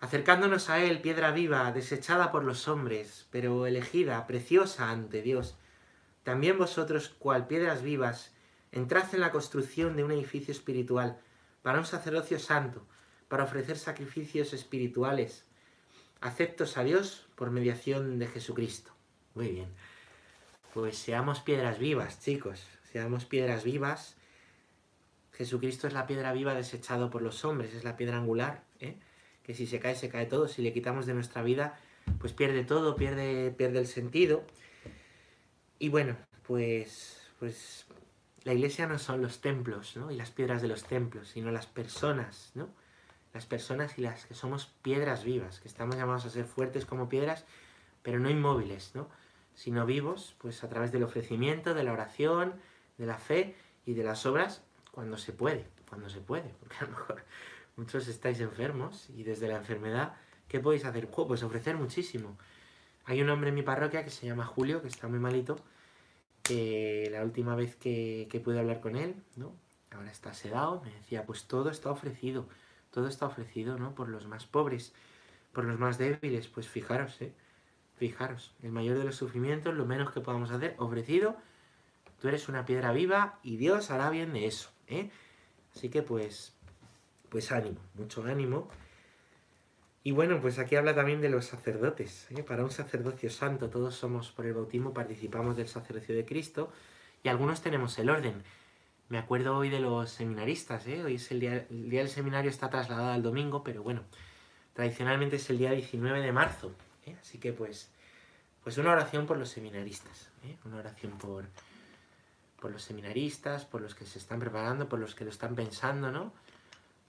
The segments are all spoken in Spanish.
acercándonos a Él, piedra viva, desechada por los hombres, pero elegida, preciosa ante Dios. También vosotros, cual piedras vivas, entrad en la construcción de un edificio espiritual, para un sacerdocio santo, para ofrecer sacrificios espirituales, aceptos a Dios por mediación de Jesucristo. Muy bien. Pues seamos piedras vivas, chicos, seamos piedras vivas. Jesucristo es la piedra viva desechado por los hombres, es la piedra angular, ¿eh? Que si se cae, se cae todo, si le quitamos de nuestra vida, pues pierde todo, pierde, pierde el sentido. Y bueno, pues, pues la iglesia no son los templos ¿no? y las piedras de los templos, sino las personas, ¿no? Las personas y las que somos piedras vivas, que estamos llamados a ser fuertes como piedras, pero no inmóviles, ¿no? Sino vivos, pues a través del ofrecimiento, de la oración, de la fe y de las obras, cuando se puede, cuando se puede, porque a lo mejor muchos estáis enfermos y desde la enfermedad, ¿qué podéis hacer? pues ofrecer muchísimo. Hay un hombre en mi parroquia que se llama Julio, que está muy malito, que la última vez que, que pude hablar con él, ¿no? Ahora está sedado, me decía, pues todo está ofrecido, todo está ofrecido, ¿no? Por los más pobres, por los más débiles, pues fijaros, ¿eh? Fijaros, el mayor de los sufrimientos, lo menos que podamos hacer, ofrecido, tú eres una piedra viva y Dios hará bien de eso, ¿eh? Así que pues, pues ánimo, mucho ánimo. Y bueno, pues aquí habla también de los sacerdotes. ¿eh? Para un sacerdocio santo, todos somos por el bautismo, participamos del sacerdocio de Cristo y algunos tenemos el orden. Me acuerdo hoy de los seminaristas, ¿eh? hoy es el día, el día del seminario está trasladado al domingo, pero bueno, tradicionalmente es el día 19 de marzo. ¿eh? Así que pues, pues una oración por los seminaristas, una oración por, por los seminaristas, por los que se están preparando, por los que lo están pensando, ¿no?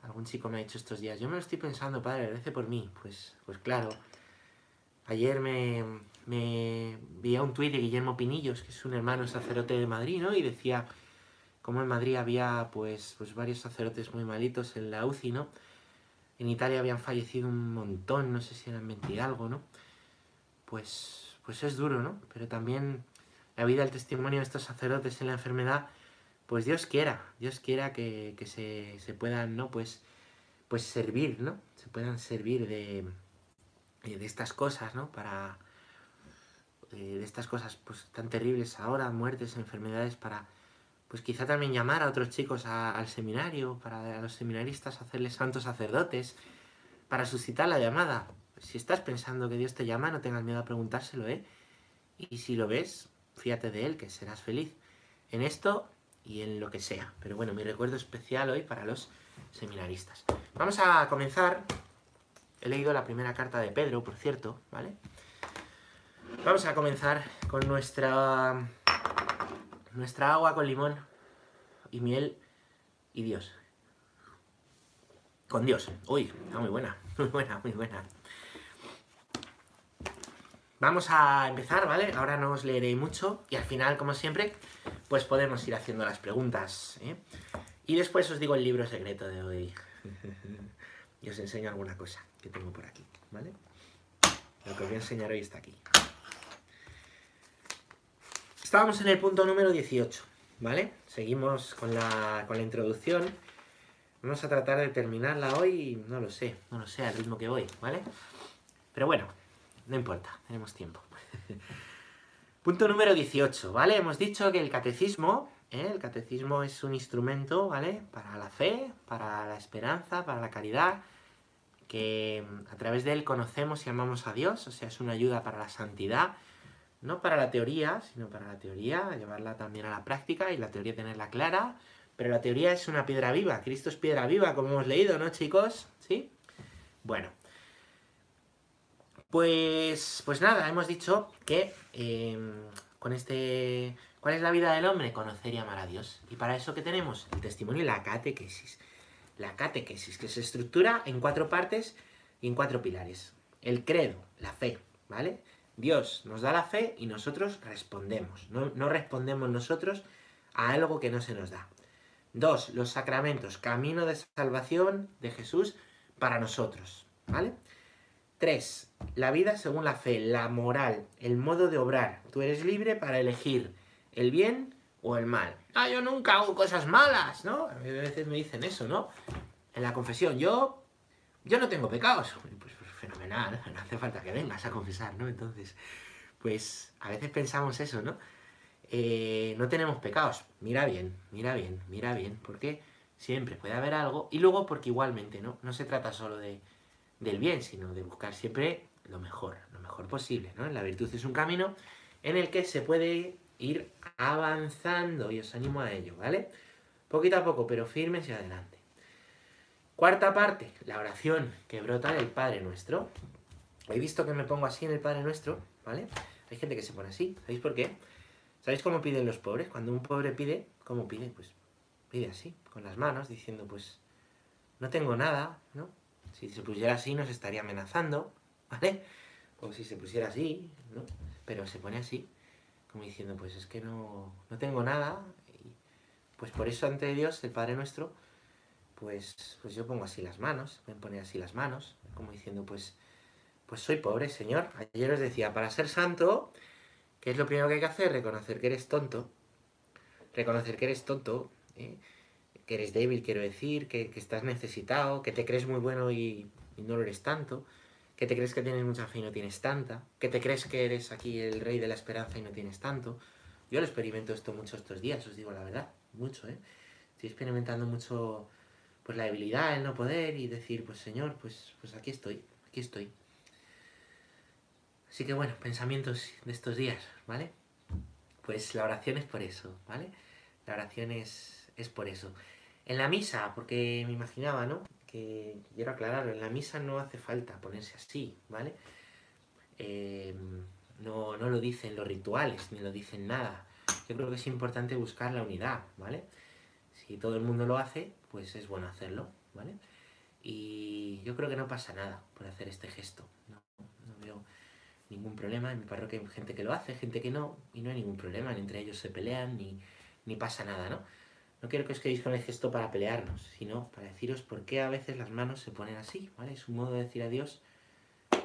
Algún chico me ha dicho estos días, yo me lo estoy pensando, padre, agradece por mí. Pues, pues claro. Ayer me, vi a un tuit de Guillermo Pinillos, que es un hermano sacerdote de Madrid, ¿no? Y decía cómo en Madrid había pues, pues varios sacerdotes muy malitos en la UCI, ¿no? En Italia habían fallecido un montón, no sé si eran 20 algo, ¿no? Pues, pues es duro, ¿no? Pero también la vida, el testimonio de estos sacerdotes en la enfermedad pues Dios quiera, Dios quiera que, se, puedan, ¿no? Pues, pues servir, ¿no? Se puedan servir de, eh, de estas cosas, ¿no? Para, eh, de estas cosas pues tan terribles ahora, muertes, enfermedades, para, pues quizá también llamar a otros chicos al seminario, para a los seminaristas hacerles santos sacerdotes, para suscitar la llamada. Si estás pensando que Dios te llama, no tengas miedo a preguntárselo, ¿eh? Y si lo ves, fíjate de él, que serás feliz. En esto y en lo que sea. Pero bueno, mi recuerdo especial hoy para los seminaristas. Vamos a comenzar. He leído la primera carta de Pedro, por cierto, ¿vale? Vamos a comenzar con nuestra nuestra agua con limón y miel y Dios. Con Dios. Uy, está muy buena, muy buena, muy buena. Vamos a empezar, ¿vale? Ahora no os leeré mucho y al final, como siempre, pues podemos ir haciendo las preguntas. ¿eh? Y después os digo el libro secreto de hoy. y os enseño alguna cosa que tengo por aquí, ¿vale? Lo que os voy a enseñar hoy está aquí. Estábamos en el punto número 18, ¿vale? Seguimos con la, con la introducción. Vamos a tratar de terminarla hoy, no lo sé, no lo sé al ritmo que voy, ¿vale? Pero bueno, no importa, tenemos tiempo. Punto número 18, ¿vale? Hemos dicho que el catecismo, ¿eh? el catecismo es un instrumento, ¿vale? Para la fe, para la esperanza, para la caridad, que a través de él conocemos y amamos a Dios, o sea, es una ayuda para la santidad, no para la teoría, sino para la teoría, llevarla también a la práctica y la teoría tenerla clara, pero la teoría es una piedra viva, Cristo es piedra viva, como hemos leído, ¿no, chicos? ¿Sí? Bueno, pues, pues nada, hemos dicho que em, con este... ¿Cuál es la vida del hombre? Conocer y amar a Dios. Y para eso que tenemos el testimonio y la catequesis. La catequesis, que se estructura en cuatro partes y en cuatro pilares. El credo, la fe, ¿vale? Dios nos da la fe y nosotros respondemos. No, respondemos nosotros a algo que no se nos da. Dos, los sacramentos, camino de salvación de Jesús para nosotros, ¿vale? 3. La vida según la fe, la moral, el modo de obrar. Tú eres libre para elegir el bien o el mal. Ah, yo nunca hago cosas malas, ¿no? A veces me dicen eso, ¿no? En la confesión, yo, yo no tengo pecados. Pues, pues nada, no hace falta que vengas a confesar, ¿no? Entonces, pues a veces pensamos eso, ¿no? Eh, no tenemos pecados. Mira bien, mira bien, mira bien, porque siempre puede haber algo. Y luego porque igualmente, ¿no? No se trata solo de, del bien, sino de buscar siempre lo mejor, lo mejor posible, ¿no? La virtud es un camino en el que se puede ir avanzando y os animo a ello, ¿vale? Poquito a poco, pero firmes y adelante. Cuarta parte, la oración que brota del Padre Nuestro. He visto que me pongo así en el Padre Nuestro, ¿vale? Hay gente que se pone así, ¿sabéis por qué? ¿Sabéis cómo piden los pobres? Cuando un pobre pide, ¿cómo pide? Pues pide así, con las manos, diciendo, pues, no tengo nada, ¿no? Si se pusiera así nos estaría amenazando, ¿vale? O si se pusiera así, ¿no? Pero se pone así, como diciendo, pues es que no, no tengo nada, pues por eso ante Dios, el Padre Nuestro, pues, pues yo pongo así las manos, me pone así las manos, como diciendo, pues, pues soy pobre, Señor. Ayer os decía, para ser santo, ¿qué es lo primero que hay que hacer? Reconocer que eres tonto, reconocer que eres tonto, ¿eh? que eres débil, quiero decir, que, estás necesitado, que te crees muy bueno y no lo eres tanto, que te crees que tienes mucha fe y no tienes tanta, que te crees que eres aquí el rey de la esperanza y no tienes tanto. Yo lo experimento esto mucho estos días, os digo la verdad, mucho, ¿eh? Estoy experimentando mucho pues la debilidad, el no poder y decir, pues Señor, pues, pues aquí estoy, aquí estoy. Así que bueno, pensamientos de estos días, ¿vale? Pues la oración es por eso, ¿vale? La oración es, es por eso. En la misa, porque me imaginaba, ¿no? Que quiero aclararlo, en la misa no hace falta ponerse así, ¿vale? Eh, no, no lo dicen los rituales, ni lo dicen nada. Yo creo que es importante buscar la unidad, ¿vale? Si todo el mundo lo hace, pues es bueno hacerlo, ¿vale? Y yo creo que no pasa nada por hacer este gesto. No, no veo ningún problema. En mi parroquia hay gente que lo hace, gente que no, y no hay ningún problema. Entre ellos se pelean ni, ni pasa nada, ¿no? No quiero que os quedéis con el gesto para pelearnos, sino para deciros por qué a veces las manos se ponen así, ¿vale? Es un modo de decir a Dios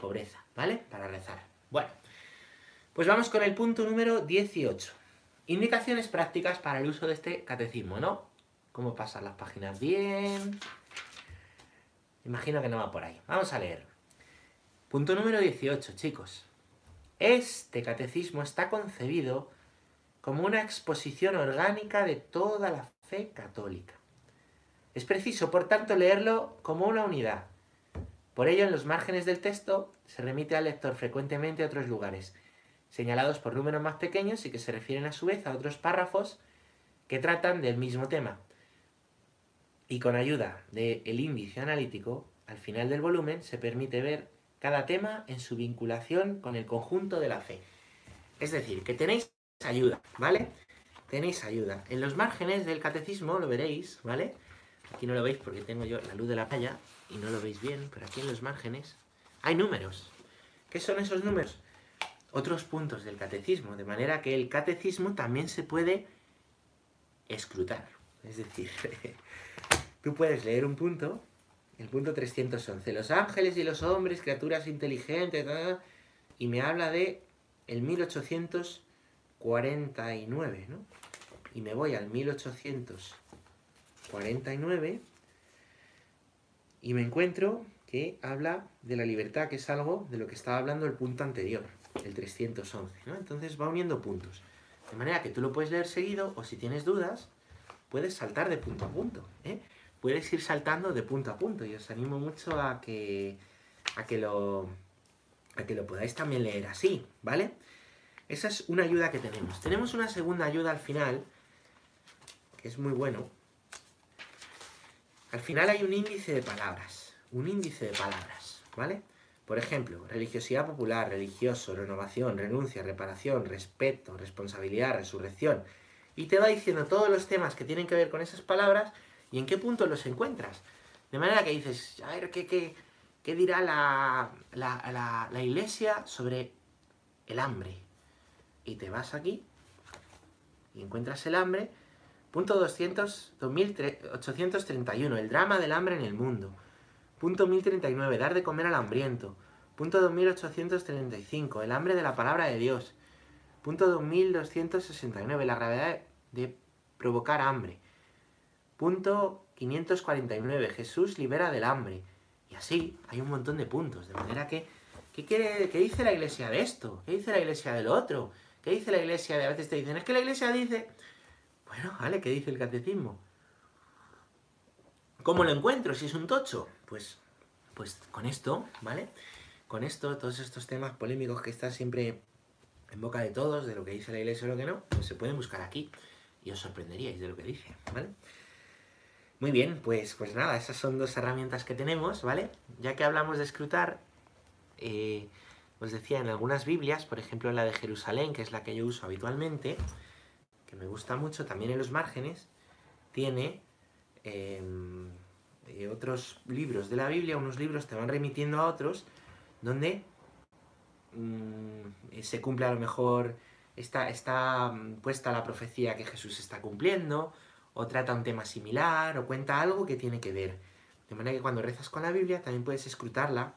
pobreza, ¿vale? Para rezar. Bueno, pues vamos con el punto número 18. Indicaciones prácticas para el uso de este catecismo, ¿no? cómo pasar las páginas bien. Imagino que no va por ahí. Vamos a leer. Punto número 18, chicos. Este catecismo está concebido como una exposición orgánica de toda la fe católica. Es preciso, por tanto, leerlo como una unidad. Por ello, en los márgenes del texto se remite al lector frecuentemente a otros lugares, señalados por números más pequeños y que se refieren a su vez a otros párrafos que tratan del mismo tema, y con ayuda del índice analítico, al final del volumen se permite ver cada tema en su vinculación con el conjunto de la fe. Es decir, que tenéis ayuda, ¿vale? Tenéis ayuda. En los márgenes del catecismo lo veréis, ¿vale? Aquí no lo veis porque tengo yo la luz de la playa y no lo veis bien, pero aquí en los márgenes hay números. ¿Qué son esos números? Otros puntos del catecismo, de manera que el catecismo también se puede escrutar. Es decir, tú puedes leer un punto, el punto 311, los ángeles y los hombres, criaturas inteligentes, y me habla de el 1849, ¿no? Y me voy al 1849 y me encuentro que habla de la libertad, que es algo de lo que estaba hablando el punto anterior, el 311, ¿no? Entonces va uniendo puntos. De manera que tú lo puedes leer seguido o si tienes dudas, puedes saltar de punto a punto, ¿eh? puedes ir saltando de punto a punto y os animo mucho a que, a que, lo, a que lo podáis también leer así, ¿vale? Esa es una ayuda que tenemos. Tenemos una segunda ayuda al final, que es muy bueno. Al final hay un índice de palabras, un índice de palabras, ¿vale? Por ejemplo, religiosidad popular, religioso, renovación, renuncia, reparación, respeto, responsabilidad, resurrección. Y te va diciendo todos los temas que tienen que ver con esas palabras y en qué punto los encuentras. De manera que dices, a ver, ¿qué, qué, qué dirá la, la, la, iglesia sobre el hambre? Y te vas aquí y encuentras el hambre. Punto 200, 2831, el drama del hambre en el mundo. Punto 1039, dar de comer al hambriento. Punto 2835, el hambre de la palabra de Dios. Punto 2269, la gravedad de provocar hambre. Punto 549. Jesús libera del hambre. Y así hay un montón de puntos, de manera que, ¿qué, quiere, ¿qué dice la iglesia de esto? ¿Qué dice la iglesia del otro? ¿Qué dice la iglesia de a veces te dicen, es que la iglesia dice... Bueno, vale, ¿qué dice el catecismo? ¿Cómo lo encuentro si es un tocho? Pues, pues con esto, ¿vale? Con esto, todos estos temas polémicos que están siempre en boca de todos, de lo que dice la iglesia o lo que no, pues se pueden buscar aquí y os sorprenderíais de lo que dice, ¿vale? Muy bien, pues, pues nada, esas son dos herramientas que tenemos, ¿vale? Ya que hablamos de escrutar, eh, os decía, en algunas Biblias, por ejemplo en la de Jerusalén, que es la que yo uso habitualmente, que me gusta mucho, también en los márgenes, tiene em, eh, otros libros de la Biblia, unos libros te van remitiendo a otros, donde mm, se cumple a lo mejor, está, está mm, puesta la profecía que Jesús está cumpliendo, o trata un tema similar, o cuenta algo que tiene que ver. De manera que cuando rezas con la Biblia también puedes escrutarla,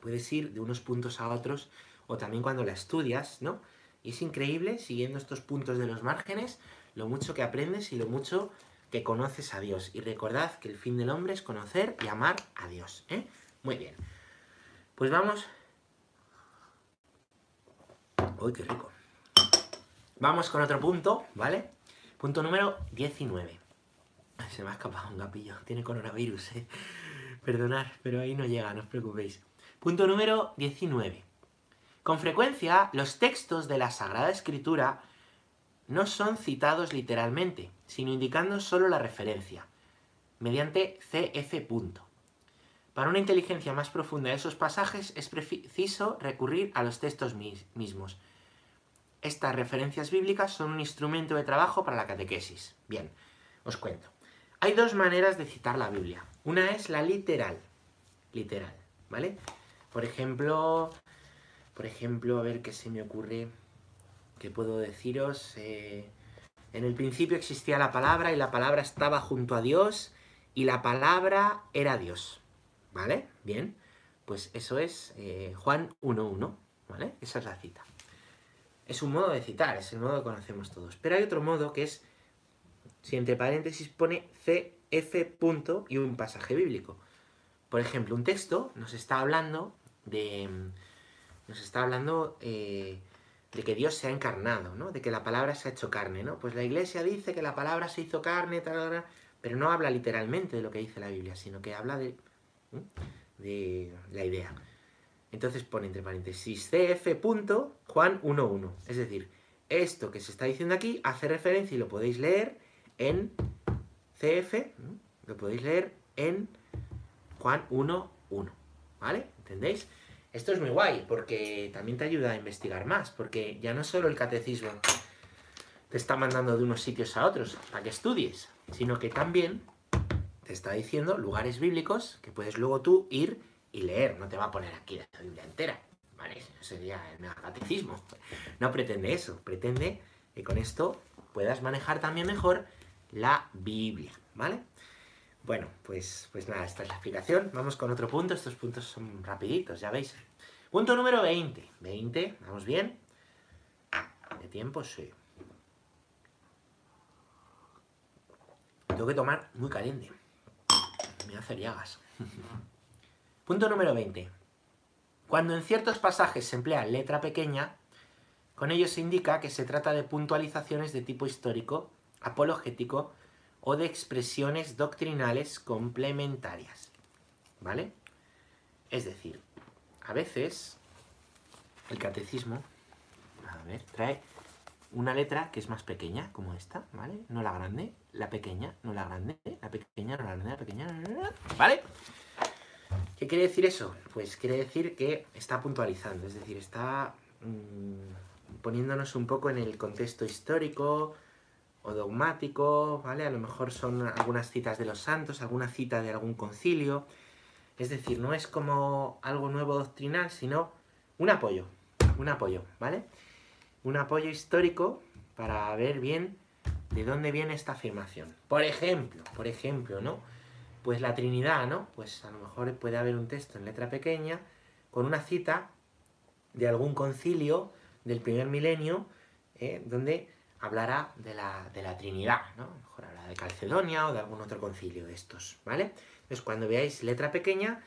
puedes ir de unos puntos a otros, o también cuando la estudias, ¿no? Y es increíble, siguiendo estos puntos de los márgenes, lo mucho que aprendes y lo mucho que conoces a Dios. Y recordad que el fin del hombre es conocer y amar a Dios. ¿eh? Muy bien. Pues vamos... ¡Uy, qué rico! Vamos con otro punto, ¿vale? Punto número 19. Se me ha escapado un gapillo. Tiene coronavirus, ¿eh? Perdonad, pero ahí no llega, no os preocupéis. Punto número 19. Con frecuencia, los textos de la Sagrada Escritura no son citados literalmente, sino indicando solo la referencia, mediante CF. Para una inteligencia más profunda de esos pasajes es preciso recurrir a los textos mismos, estas referencias bíblicas son un instrumento de trabajo para la catequesis. Bien, os cuento. Hay dos maneras de citar la Biblia. Una es la literal. Literal, ¿vale? Por ejemplo, por ejemplo, a ver qué se me ocurre, qué puedo deciros. Eh, en el principio existía la palabra y la palabra estaba junto a Dios y la palabra era Dios. ¿Vale? Bien. Pues eso es eh, Juan 1.1. ¿Vale? Esa es la cita. Es un modo de citar, es el modo que conocemos todos. Pero hay otro modo que es, si entre paréntesis pone CF punto y un pasaje bíblico. Por ejemplo, un texto nos está hablando de... Nos está hablando eh, de que Dios se ha encarnado, ¿no? De que la palabra se ha hecho carne, ¿no? Pues la iglesia dice que la palabra se hizo carne, tal, pero no habla literalmente de lo que dice la Biblia, sino que habla de, de la idea. Entonces pone entre paréntesis CF. Juan 1.1. Es decir, esto que se está diciendo aquí hace referencia y lo podéis leer en CF, lo podéis leer en Juan 1.1. ¿Vale? ¿Entendéis? Esto es muy guay porque también te ayuda a investigar más, porque ya no solo el catecismo te está mandando de unos sitios a otros para que estudies, sino que también te está diciendo lugares bíblicos que puedes luego tú ir y leer, no te va a poner aquí la Biblia entera, ¿vale? Sería el megacatecismo. No pretende eso, pretende que con esto puedas manejar también mejor la Biblia, ¿vale? Bueno, pues, pues nada, esta es la explicación. Vamos con otro punto, estos puntos son rapiditos, ya veis. Punto número 20. 20, ¿vamos bien? ¿De tiempo? Sí. Tengo que tomar muy caliente. Me hace llagas. Punto número 20. Cuando en ciertos pasajes se emplea letra pequeña, con ello se indica que se trata de puntualizaciones de tipo histórico, apologético o de expresiones doctrinales complementarias. ¿Vale? Es decir, a veces el catecismo, a ver, trae una letra que es más pequeña, como esta, ¿vale? No la grande, la pequeña, no la grande, la pequeña, no la grande, la pequeña, ¿vale? ¿Qué quiere decir eso? Pues quiere decir que está puntualizando, es decir, está mm, poniéndonos un poco en el contexto histórico dogmático, ¿vale? A lo mejor son algunas citas de los santos, alguna cita de algún concilio. Es decir, no es como algo nuevo doctrinal, sino un apoyo, un apoyo, ¿vale? Un apoyo histórico para ver bien de dónde viene esta afirmación. Por ejemplo, por ejemplo, ¿no? Pues la Trinidad, ¿no? Pues a lo mejor puede haber un texto en letra pequeña con una cita de algún concilio del primer milenio ¿eh? donde hablará de la, de la, Trinidad, ¿no? Mejor habla de Calcedonia o de algún otro concilio de estos, ¿vale? Entonces cuando veáis letra pequeña,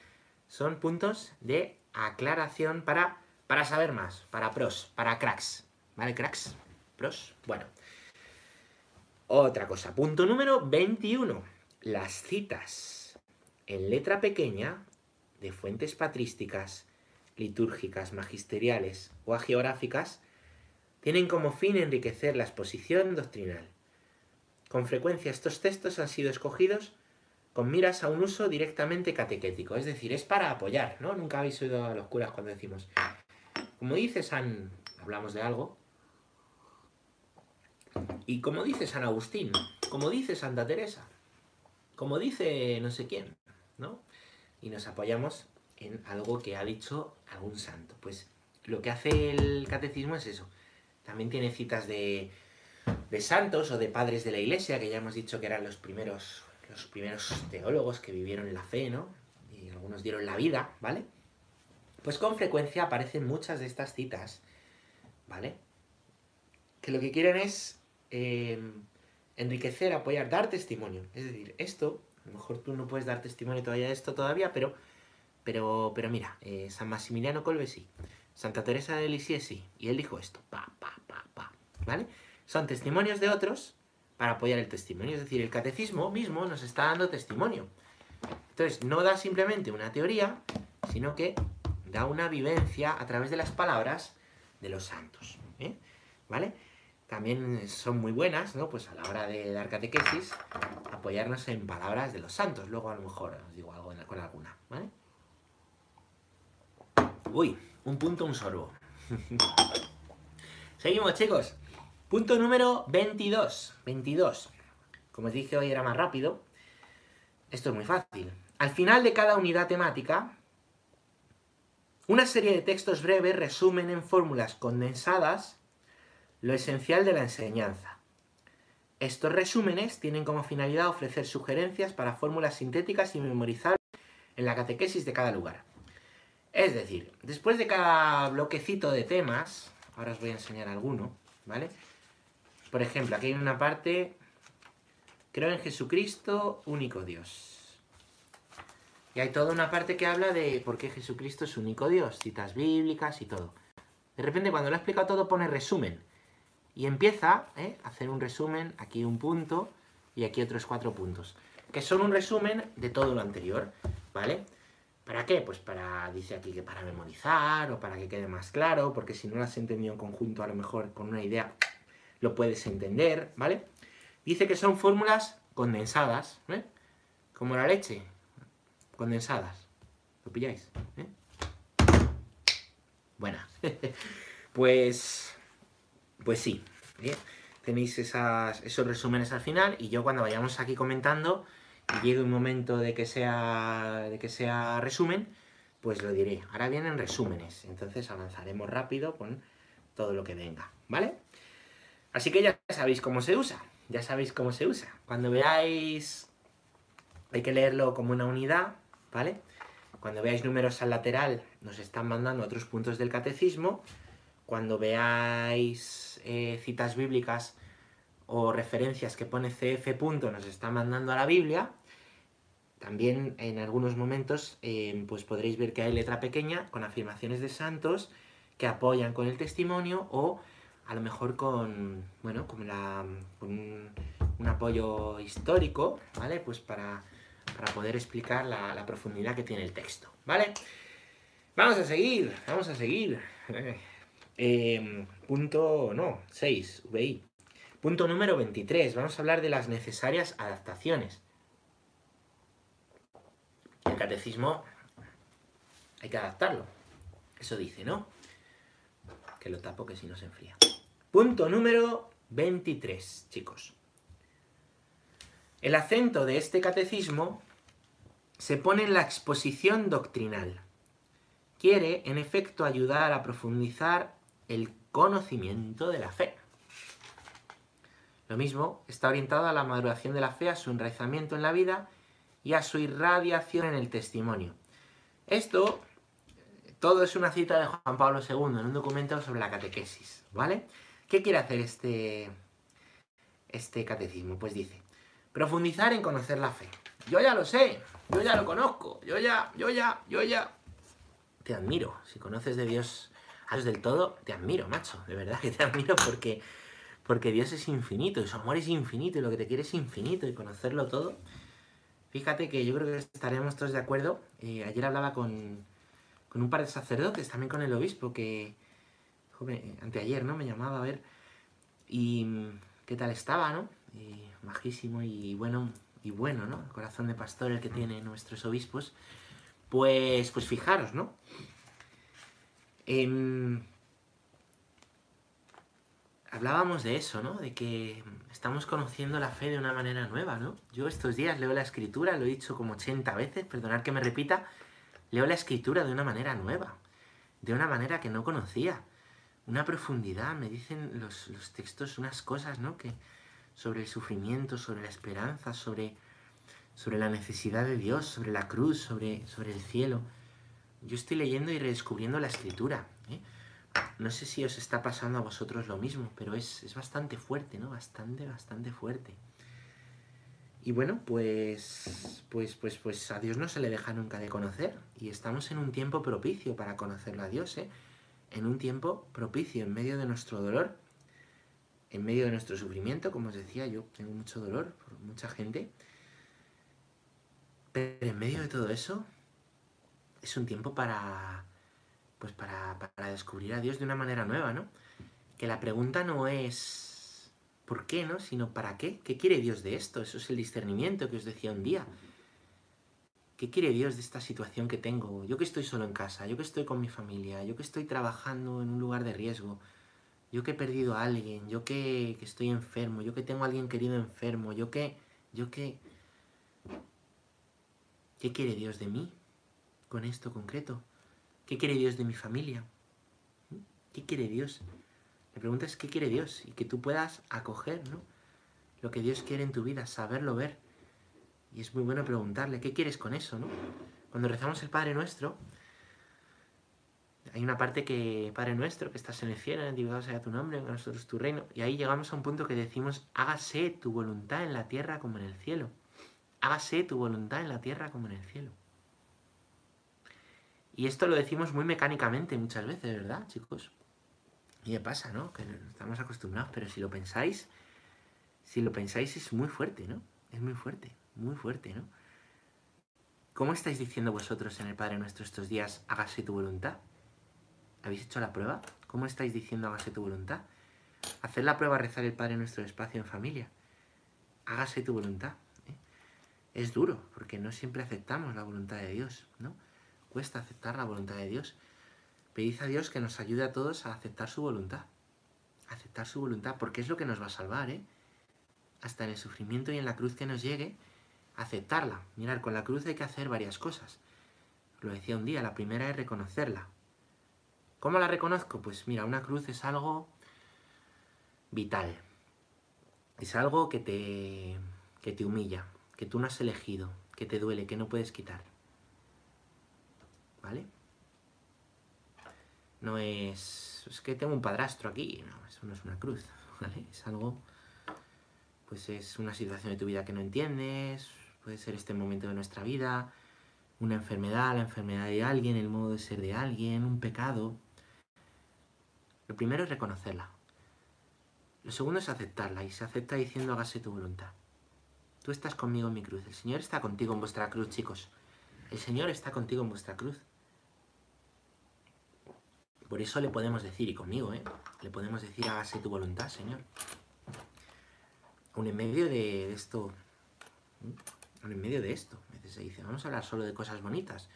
son puntos de aclaración para, para saber más, para pros, para cracks. ¿Vale, cracks? Pros. Bueno. Otra cosa. Punto número 21. Las citas en letra pequeña de fuentes patrísticas, litúrgicas, magisteriales o agiográficas tienen como fin enriquecer la exposición doctrinal. Con frecuencia estos textos han sido escogidos con miras a un uso directamente catequético, es decir, es para apoyar, ¿no? Nunca habéis oído a los curas cuando decimos, como dice San, hablamos de algo, y como dice San Agustín, como dice Santa Teresa, como dice no sé quién, ¿no? Y nos apoyamos en algo que ha dicho algún santo. Pues lo que hace el catecismo es eso. También tiene citas de, de santos o de padres de la iglesia, que ya hemos dicho que eran los primeros los primeros teólogos que vivieron la fe, ¿no? Y algunos dieron la vida, ¿vale? Pues con frecuencia aparecen muchas de estas citas, ¿vale? Que lo que quieren es em, enriquecer, apoyar, dar testimonio. Es decir, esto, a lo mejor tú no puedes dar testimonio todavía de esto todavía, pero, pero, pero mira, eh, San Maximiliano Colbe sí, Santa Teresa de Lisieux sí, y él dijo esto, pa, pa, pa, pa, ¿vale? Son testimonios de otros para apoyar el testimonio. Es decir, el catecismo mismo nos está dando testimonio. Entonces, no da simplemente una teoría, sino que da una vivencia a través de las palabras de los santos. ¿eh? ¿Vale? También son muy buenas, ¿no? Pues a la hora de dar catequesis, apoyarnos en palabras de los santos. Luego a lo mejor os digo algo con alguna, ¿vale? Uy, un punto, un sorbo. Seguimos, chicos. Punto número 22. 22. Como os dije hoy era más rápido. Esto es muy fácil. Al final de cada unidad temática, una serie de textos breves resumen en fórmulas condensadas lo esencial de la enseñanza. Estos resúmenes tienen como finalidad ofrecer sugerencias para fórmulas sintéticas y memorizables en la catequesis de cada lugar. Es decir, después de cada bloquecito de temas, ahora os voy a enseñar alguno, ¿vale? Por ejemplo, aquí hay una parte, creo en Jesucristo, único Dios. Y hay toda una parte que habla de por qué Jesucristo es único Dios, citas bíblicas y todo. De repente, cuando lo ha explicado todo, pone resumen. Y empieza ¿eh? a hacer un resumen, aquí un punto y aquí otros cuatro puntos. Que son un resumen de todo lo anterior, ¿vale? ¿Para qué? Pues para, dice aquí que para memorizar o para que quede más claro, porque si no lo has entendido en conjunto, a lo mejor con una idea lo puedes entender, ¿vale? Dice que son fórmulas condensadas, ¿eh? Como la leche, condensadas. ¿Lo pilláis? ¿Eh? Buena. pues, pues sí. ¿eh? Tenéis esos resúmenes al final y yo cuando vayamos aquí comentando y llegue un momento de que sea, de que sea resumen, pues lo diré. Ahora vienen resúmenes, entonces avanzaremos rápido con todo lo que venga, ¿vale? Así que ya sabéis cómo se usa, ya sabéis cómo se usa. Cuando veáis, hay que leerlo como una unidad, ¿vale? Cuando veáis números al lateral, nos están mandando otros puntos del catecismo. Cuando veáis eh, citas bíblicas o referencias que pone CF nos está mandando a la Biblia. También en algunos momentos eh, pues podréis ver que hay letra pequeña con afirmaciones de santos que apoyan con el testimonio o a lo mejor con, bueno, con, un, apoyo histórico, ¿vale? Pues para, poder explicar la, profundidad que tiene el texto, ¿vale? Vamos a seguir, vamos a seguir. Em, punto, no, 6, VI. Punto número 23, vamos a hablar de las necesarias adaptaciones. El catecismo hay que adaptarlo. Eso dice, ¿no? Que lo tapo que si no se enfría. Punto número 23, chicos. El acento de este catecismo se pone en la exposición doctrinal. Quiere, en efecto, ayudar a profundizar el conocimiento de la fe. Lo mismo está orientado a la maduración de la fe, a su enraizamiento en la vida y a su irradiación en el testimonio. Esto, todo es una cita de Juan Pablo II en un documento sobre la catequesis, ¿vale? ¿Qué quiere hacer este, este catecismo? Pues dice, profundizar en conocer la fe. Yo ya lo sé, yo ya lo conozco, yo ya, yo ya, yo ya. Te admiro, si conoces de Dios a Dios del todo, te admiro, macho, de verdad que te admiro porque, porque Dios es infinito y su amor es infinito y lo que te quiere es infinito y conocerlo todo. Fíjate que yo creo que estaremos todos de acuerdo. Eh, ayer hablaba con, con un par de sacerdotes, también con el obispo, que joven, anteayer, ¿no? Me llamaba a ver y qué tal estaba, ¿no? Majísimo y bueno, y bueno, ¿no? Corazón de pastor el que tienen nuestros obispos. Pues, pues fijaros, ¿no? Em, hablábamos de eso, ¿no? De que estamos conociendo la fe de una manera nueva, ¿no? Yo estos días leo la escritura, lo he dicho como 80 veces, perdonad que me repita, leo la escritura de una manera nueva, de una manera que no conocía, una profundidad, me dicen los, los textos unas cosas, ¿no? Que sobre el sufrimiento, sobre la esperanza, sobre, sobre la necesidad de Dios, sobre la cruz, sobre, sobre el cielo. Yo estoy leyendo y redescubriendo la escritura. ¿eh? No sé si os está pasando a vosotros lo mismo, pero es, es bastante fuerte, ¿no? Bastante, bastante fuerte. Y bueno, pues, pues, pues, pues a Dios no se le deja nunca de conocer. Y estamos en un tiempo propicio para conocerlo a Dios, ¿eh? En un tiempo propicio, en medio de nuestro dolor, en medio de nuestro sufrimiento, como os decía, yo tengo mucho dolor por mucha gente. Pero en medio de todo eso, es un tiempo para, pues para, para descubrir a Dios de una manera nueva, ¿no? Que la pregunta no es ¿por qué, no? Sino ¿para qué? ¿Qué quiere Dios de esto? Eso es el discernimiento que os decía un día. ¿Qué quiere Dios de esta situación que tengo? Yo que estoy solo en casa, yo que estoy con mi familia, yo que estoy trabajando en un lugar de riesgo, yo que he perdido a alguien, yo que, que estoy enfermo, yo que tengo a alguien querido enfermo, yo que, yo que... ¿Qué quiere Dios de mí con esto concreto? ¿Qué quiere Dios de mi familia? ¿Qué quiere Dios? La pregunta es ¿qué quiere Dios? Y que tú puedas acoger, ¿no? Lo que Dios quiere en tu vida, saberlo ver. Y es muy bueno preguntarle, ¿qué quieres con eso, no? Cuando rezamos el Padre Nuestro, hay una parte que, Padre Nuestro, que estás en el cielo, santificado sea tu nombre, a nosotros tu reino. Y ahí llegamos a un punto que decimos, hágase tu voluntad en la tierra como en el cielo. Hágase tu voluntad en la tierra como en el cielo. Y esto lo decimos muy mecánicamente muchas veces, ¿verdad, chicos? Y me pasa, ¿no? Que estamos acostumbrados, pero si lo pensáis, si lo pensáis es muy fuerte, ¿no? Es muy fuerte, muy fuerte, ¿no? ¿Cómo estáis diciendo vosotros en el Padre Nuestro estos días, hágase tu voluntad? ¿Habéis hecho la prueba? ¿Cómo estáis diciendo hágase tu voluntad? Hacer la prueba, rezar el Padre Nuestro espacio en familia. Hágase tu voluntad. ¿eh? Es duro, porque no siempre aceptamos la voluntad de Dios, ¿no? Cuesta aceptar la voluntad de Dios. Pedid a Dios que nos ayude a todos a aceptar su voluntad. aceptar su voluntad, porque es lo que nos va a salvar, ¿eh? Hasta en el sufrimiento y en la cruz que nos llegue, aceptarla. Mirar, con la cruz hay que hacer varias cosas. Lo decía un día, la primera es reconocerla. ¿Cómo la reconozco? Pues mira, una cruz es algo vital. Es algo que te, que te humilla, que tú no has elegido, que te duele, que no puedes quitar. ¿Vale? No es... Es que tengo un padrastro aquí. No, eso no es una cruz. ¿Vale? Es algo... Pues es una situación de tu vida que no entiendes. Puede ser este momento de nuestra vida. Una enfermedad, la enfermedad de alguien, el modo de ser de alguien, un pecado. Lo primero es reconocerla. Lo segundo es aceptarla. Y se acepta diciendo hágase tu voluntad. Tú estás conmigo en mi cruz. El Señor está contigo en vuestra cruz, chicos. El Señor está contigo en vuestra cruz. Por eso le podemos decir, y conmigo, ¿eh? le podemos decir, hágase tu voluntad, Señor. Aún en medio de esto, aún en medio de esto, a veces se dice, vamos a hablar solo de cosas bonitas.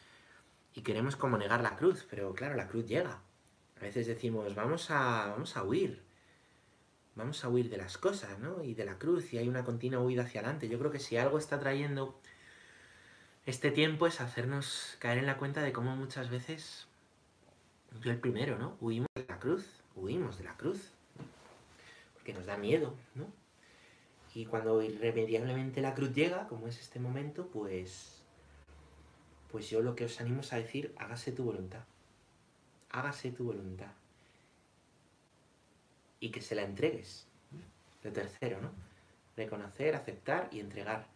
Y queremos como negar la cruz, pero claro, la cruz llega. A veces decimos, vamos a, vamos a huir. Vamos a huir de las cosas, ¿no? Y de la cruz, y hay una continua huida hacia adelante. Yo creo que si algo está trayendo este tiempo es hacernos caer en la cuenta de cómo muchas veces yo el primero, ¿no? Huimos de la cruz, huimos de la cruz, porque nos da miedo, ¿no? Y cuando irremediablemente la cruz llega, como es este momento, pues, pues yo lo que os animo es a decir, hágase tu voluntad, hágase tu voluntad. Y que se la entregues. Lo tercero, ¿no? Reconocer, aceptar y entregar.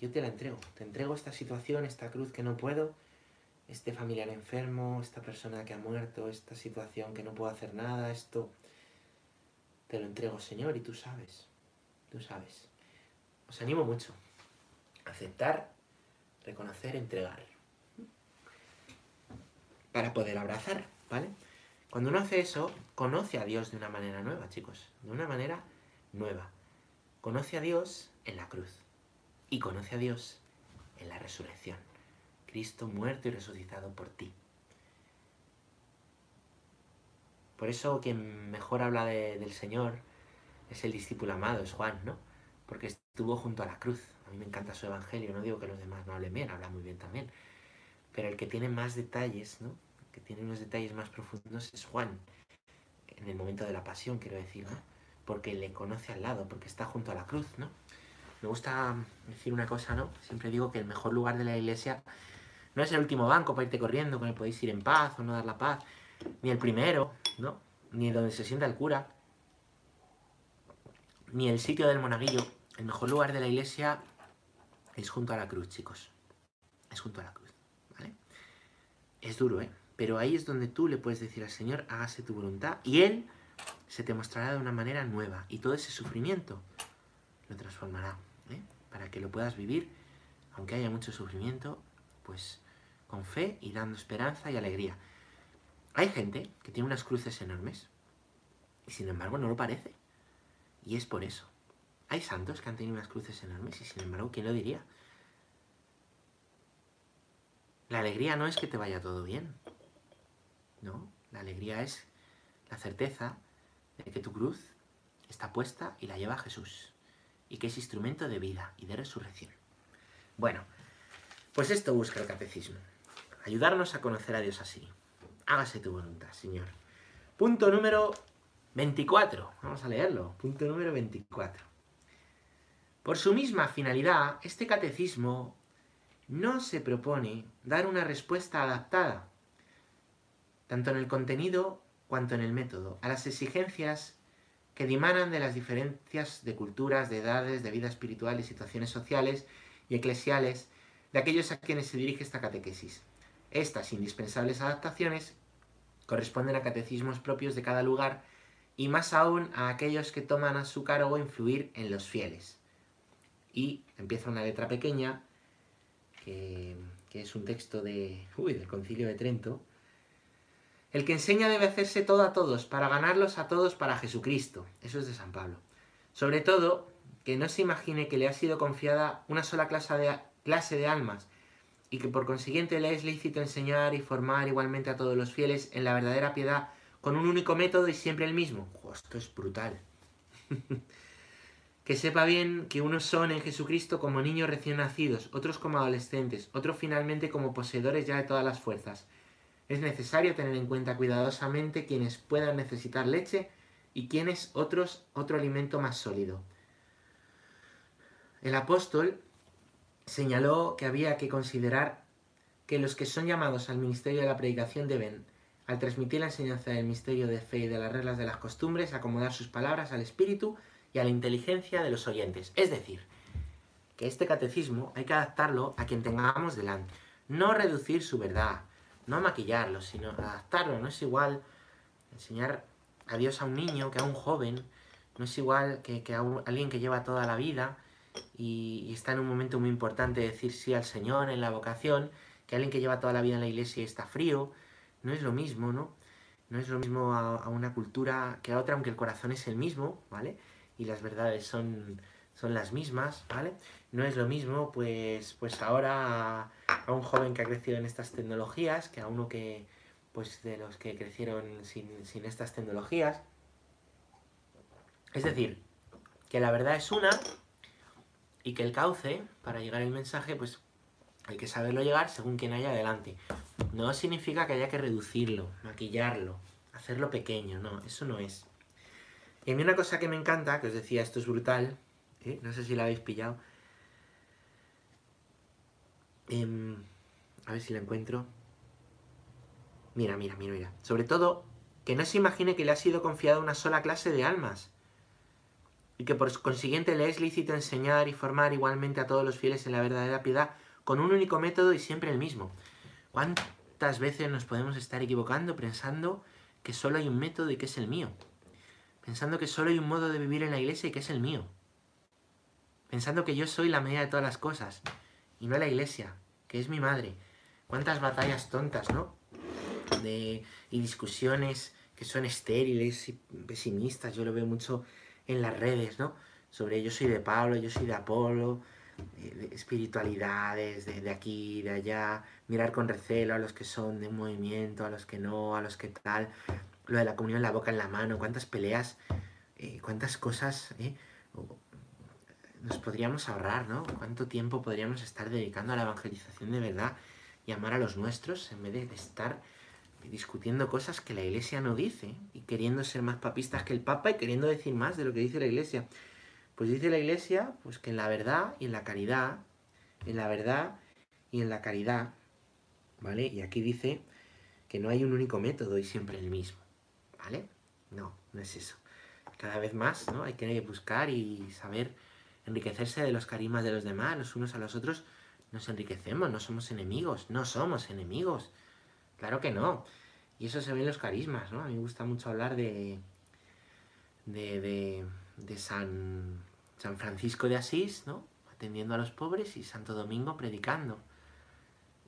yo te la entrego. Te entrego esta situación, esta cruz que no puedo, este familiar enfermo, esta persona que ha muerto, esta situación que no puedo hacer nada, esto te lo entrego, Señor, y tú sabes, tú sabes. Os animo mucho aceptar, reconocer, entregar. Para poder abrazar, ¿vale? Cuando uno hace eso, conoce a Dios de una manera nueva, chicos, de una manera nueva. Conoce a Dios en la cruz y conoce a Dios en la resurrección. Cristo muerto y resucitado por ti. Por eso quien mejor habla del Señor es el discípulo amado, es Juan, ¿no? Porque estuvo junto a la cruz. A mí me encanta su evangelio, no digo que los demás no hablen bien, habla muy bien también. Pero el que tiene más detalles, ¿no? Que tiene unos detalles más profundos es Juan. En el momento de la pasión, quiero decir, ¿no? Porque le conoce al lado, porque está junto a la cruz, ¿no? Me gusta decir una cosa, ¿no? Siempre digo que el mejor lugar de la iglesia no es el último banco para irte corriendo, con el podéis ir en paz o no dar la paz. Ni el primero, ¿no? Ni donde se sienta el cura. Ni el sitio del monaguillo. El mejor lugar de la iglesia es junto a la cruz, chicos. Es junto a la cruz, ¿vale? Es duro, ¿eh? Pero ahí es donde tú le puedes decir al Señor, hágase tu voluntad. Y Él se te mostrará de una manera nueva. Y todo ese sufrimiento lo transformará, ¿eh? Para que lo puedas vivir, aunque haya mucho sufrimiento, pues con fe y dando esperanza y alegría. Hay gente que tiene unas cruces enormes y sin embargo no lo parece. Y es por eso. Hay santos que han tenido unas cruces enormes y sin embargo, ¿quién lo diría? La alegría no es que te vaya todo bien. No, la alegría es la certeza de que tu cruz está puesta y la lleva Jesús. Y que es instrumento de vida y de resurrección. Bueno, pues esto busca el catecismo ayudarnos a conocer a Dios así. Hágase tu voluntad, Señor. Punto número 24. Vamos a leerlo. Punto número 24. Por su misma finalidad, este catecismo no se propone dar una respuesta adaptada, tanto en el contenido cuanto en el método, a las exigencias que dimanan de las diferencias de culturas, de edades, de vida espiritual y situaciones sociales y eclesiales de aquellos a quienes se dirige esta catequesis. Estas indispensables adaptaciones corresponden a catecismos propios de cada lugar y más aún a aquellos que toman a su cargo influir en los fieles. Y empieza una letra pequeña, que, es un texto de, del concilio de Trento. El que enseña debe hacerse todo a todos, para ganarlos a todos para Jesucristo. Eso es de San Pablo. Sobre todo, que no se imagine que le ha sido confiada una sola clase de, clase de almas, y que por consiguiente le es lícito enseñar y formar igualmente a todos los fieles en la verdadera piedad con un único método y siempre el mismo. esto es brutal. que sepa bien que unos son en Jesucristo como niños recién nacidos, otros como adolescentes, otros finalmente como poseedores ya de todas las fuerzas. Es necesario tener en cuenta cuidadosamente quienes puedan necesitar leche y quienes otros otro alimento más sólido. El apóstol señaló que había que considerar que los que son llamados al ministerio de la predicación deben, al transmitir la enseñanza del misterio de fe y de las reglas de las costumbres, acomodar sus palabras al espíritu y a la inteligencia de los oyentes. Es decir, que este catecismo hay que adaptarlo a quien tengamos delante. No reducir su verdad, no maquillarlo, sino adaptarlo. No es igual enseñar a Dios a un niño que a un joven, no es igual que, que a alguien que lleva toda la vida y, está en un momento muy importante de decir sí al Señor en la vocación, que alguien que lleva toda la vida en la iglesia y está frío, no es lo mismo, ¿no? No es lo mismo a, una cultura que a otra, aunque el corazón es el mismo, ¿vale? Y las verdades son, son las mismas, ¿vale? No es lo mismo, pues, pues ahora a, a, un joven que ha crecido en estas tecnologías que a uno que, pues, de los que crecieron sin, sin estas tecnologías. Es decir, que la verdad es una, y que el cauce, para llegar el mensaje, pues hay que saberlo llegar según quien haya adelante. No significa que haya que reducirlo, maquillarlo, hacerlo pequeño, no, eso no es. Y a mí una cosa que me encanta, que os decía, esto es brutal, ¿eh? no sé si la habéis pillado. Em, a ver si la encuentro. Mira, mira, mira, mira. Sobre todo, que no se imagine que le ha sido confiado una sola clase de almas. Y que por consiguiente le es lícito enseñar y formar igualmente a todos los fieles en la verdadera piedad con un único método y siempre el mismo. ¿Cuántas veces nos podemos estar equivocando pensando que solo hay un método y que es el mío? Pensando que solo hay un modo de vivir en la iglesia y que es el mío. Pensando que yo soy la medida de todas las cosas y no la iglesia, que es mi madre. ¿Cuántas batallas tontas, no? De, y discusiones que son estériles y pesimistas, yo lo veo mucho en las redes, ¿no? Sobre yo soy de Pablo, yo soy de Apolo, de espiritualidades, de, aquí, de allá, mirar con recelo a los que son de un movimiento, a los que no, a los que tal, lo de la comunión la boca en la mano, cuántas peleas, eh, cuántas cosas eh, nos podríamos ahorrar, ¿no? ¿Cuánto tiempo podríamos estar dedicando a la evangelización de verdad y amar a los nuestros en vez de estar discutiendo cosas que la iglesia no dice y queriendo ser más papistas que el papa y queriendo decir más de lo que dice la iglesia? Pues dice la iglesia pues que en la verdad y en la caridad, en la verdad y en la caridad, ¿vale? Y aquí dice que no hay un único método y siempre el mismo, ¿vale? No, no es eso. Cada vez más, ¿no? Hay que buscar y saber enriquecerse de los carismas de los demás, los unos a los otros nos enriquecemos, no somos enemigos, no somos enemigos. Claro que no. Y eso se ve en los carismas, ¿no? A mí me gusta mucho hablar de, de, de San, San Francisco de Asís, ¿no? Atendiendo a los pobres y Santo Domingo predicando.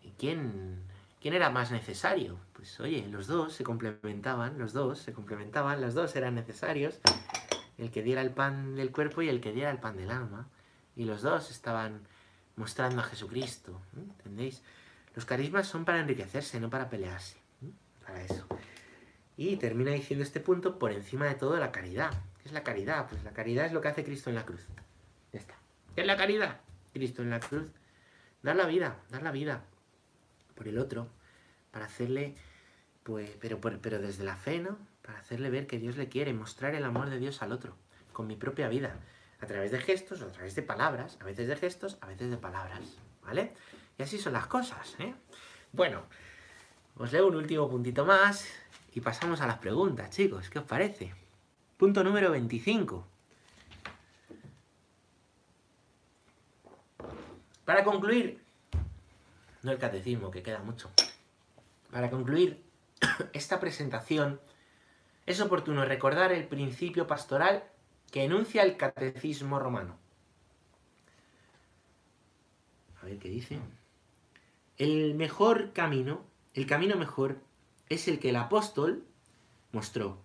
¿Y quién, quién era más necesario? Pues oye, los dos se complementaban, los dos se complementaban, los dos eran necesarios. El que diera el pan del cuerpo y el que diera el pan del alma. Y los dos estaban mostrando a Jesucristo. ¿Entendéis? Los carismas son para enriquecerse, no para pelearse. Para eso. Y termina diciendo este punto por encima de todo la caridad es la caridad? Pues la caridad es lo que hace Cristo en la cruz. Ya está. ¿Qué es la caridad? Cristo en la cruz. Dar la vida, dar la vida por el otro, para hacerle, pues, pero, pero desde la fe, ¿no? Para hacerle ver que Dios le quiere, mostrar el amor de Dios al otro, con mi propia vida, a través de gestos a través de palabras, a veces de gestos, a veces de palabras, ¿vale? Y así son las cosas, ¿eh? Bueno, os leo un último puntito más y pasamos a las preguntas, chicos, ¿qué os parece? Punto número 25. Para concluir, no el catecismo, que queda mucho. Para concluir esta presentación, es oportuno recordar el principio pastoral que enuncia el catecismo romano. A ver qué dice. El mejor camino, el camino mejor, es el que el apóstol mostró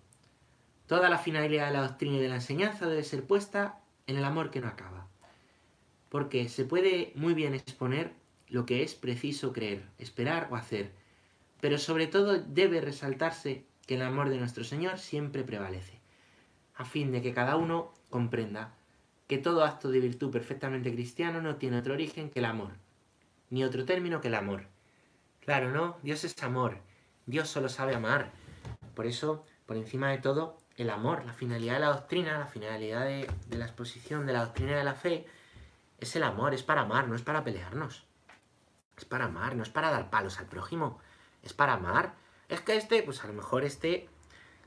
Toda la finalidad de la doctrina y de la enseñanza debe ser puesta en el amor que no acaba. Porque se puede muy bien exponer lo que es preciso creer, esperar o hacer, pero sobre todo debe resaltarse que el amor de nuestro Señor siempre prevalece, a fin de que cada uno comprenda que todo acto de virtud perfectamente cristiano no tiene otro origen que el amor, ni otro término que el amor. Claro, ¿no? Dios es amor, Dios solo sabe amar. Por eso, por encima de todo, el amor, la finalidad de la doctrina, la finalidad de, la exposición de la doctrina de la fe, es el amor, es para amar, no es para pelearnos. Es para amar, no es para dar palos al prójimo, es para amar. Es que este, pues a lo mejor este,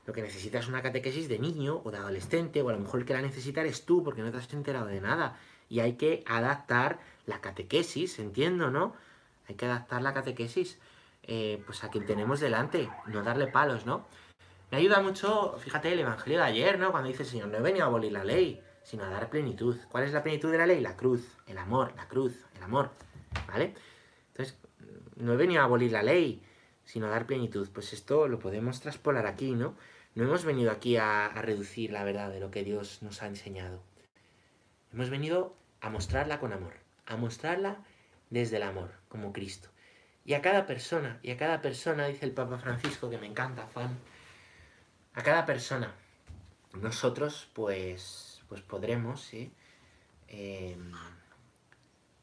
lo que necesita es una catequesis de niño o de adolescente, o a lo mejor el que la necesita eres tú porque no te has enterado de nada. Y hay que adaptar la catequesis, entiendo, ¿no? Hay que adaptar la catequesis eh, pues a quien tenemos delante, no darle palos, ¿no? Me ayuda mucho, fíjate, el Evangelio de ayer, ¿no? Cuando dice el Señor, no he venido a abolir la ley, sino a dar plenitud. ¿Cuál es la plenitud de la ley? La cruz, el amor, la cruz, el amor, ¿vale? Entonces, no he venido a abolir la ley, sino a dar plenitud. Pues esto lo podemos traspolar aquí, ¿no? No hemos venido aquí a, a reducir la verdad de lo que Dios nos ha enseñado. Hemos venido a mostrarla con amor, a mostrarla desde el amor, como Cristo. Y a cada persona, y a cada persona, dice el Papa Francisco, que me encanta, fan, a cada persona. Nosotros, pues, pues podremos, ¿sí? Em,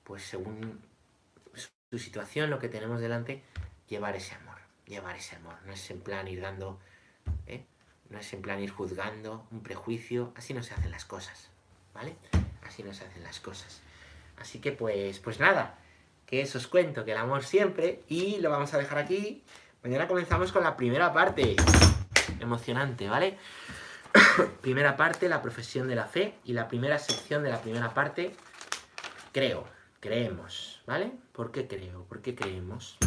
pues según su situación, lo que tenemos delante, llevar ese amor, llevar ese amor. No es en plan ir dando, ¿eh? no es en plan ir juzgando un prejuicio, así no se hacen las cosas, ¿vale? Así no se hacen las cosas. Así que pues, pues nada, que eso os cuento, que el amor siempre, y lo vamos a dejar aquí. Mañana comenzamos con la primera parte emocionante, ¿vale? primera parte, la profesión de la fe, y la primera sección de la primera parte, creo, creemos, ¿vale? ¿Por qué creo? ¿Por qué creemos?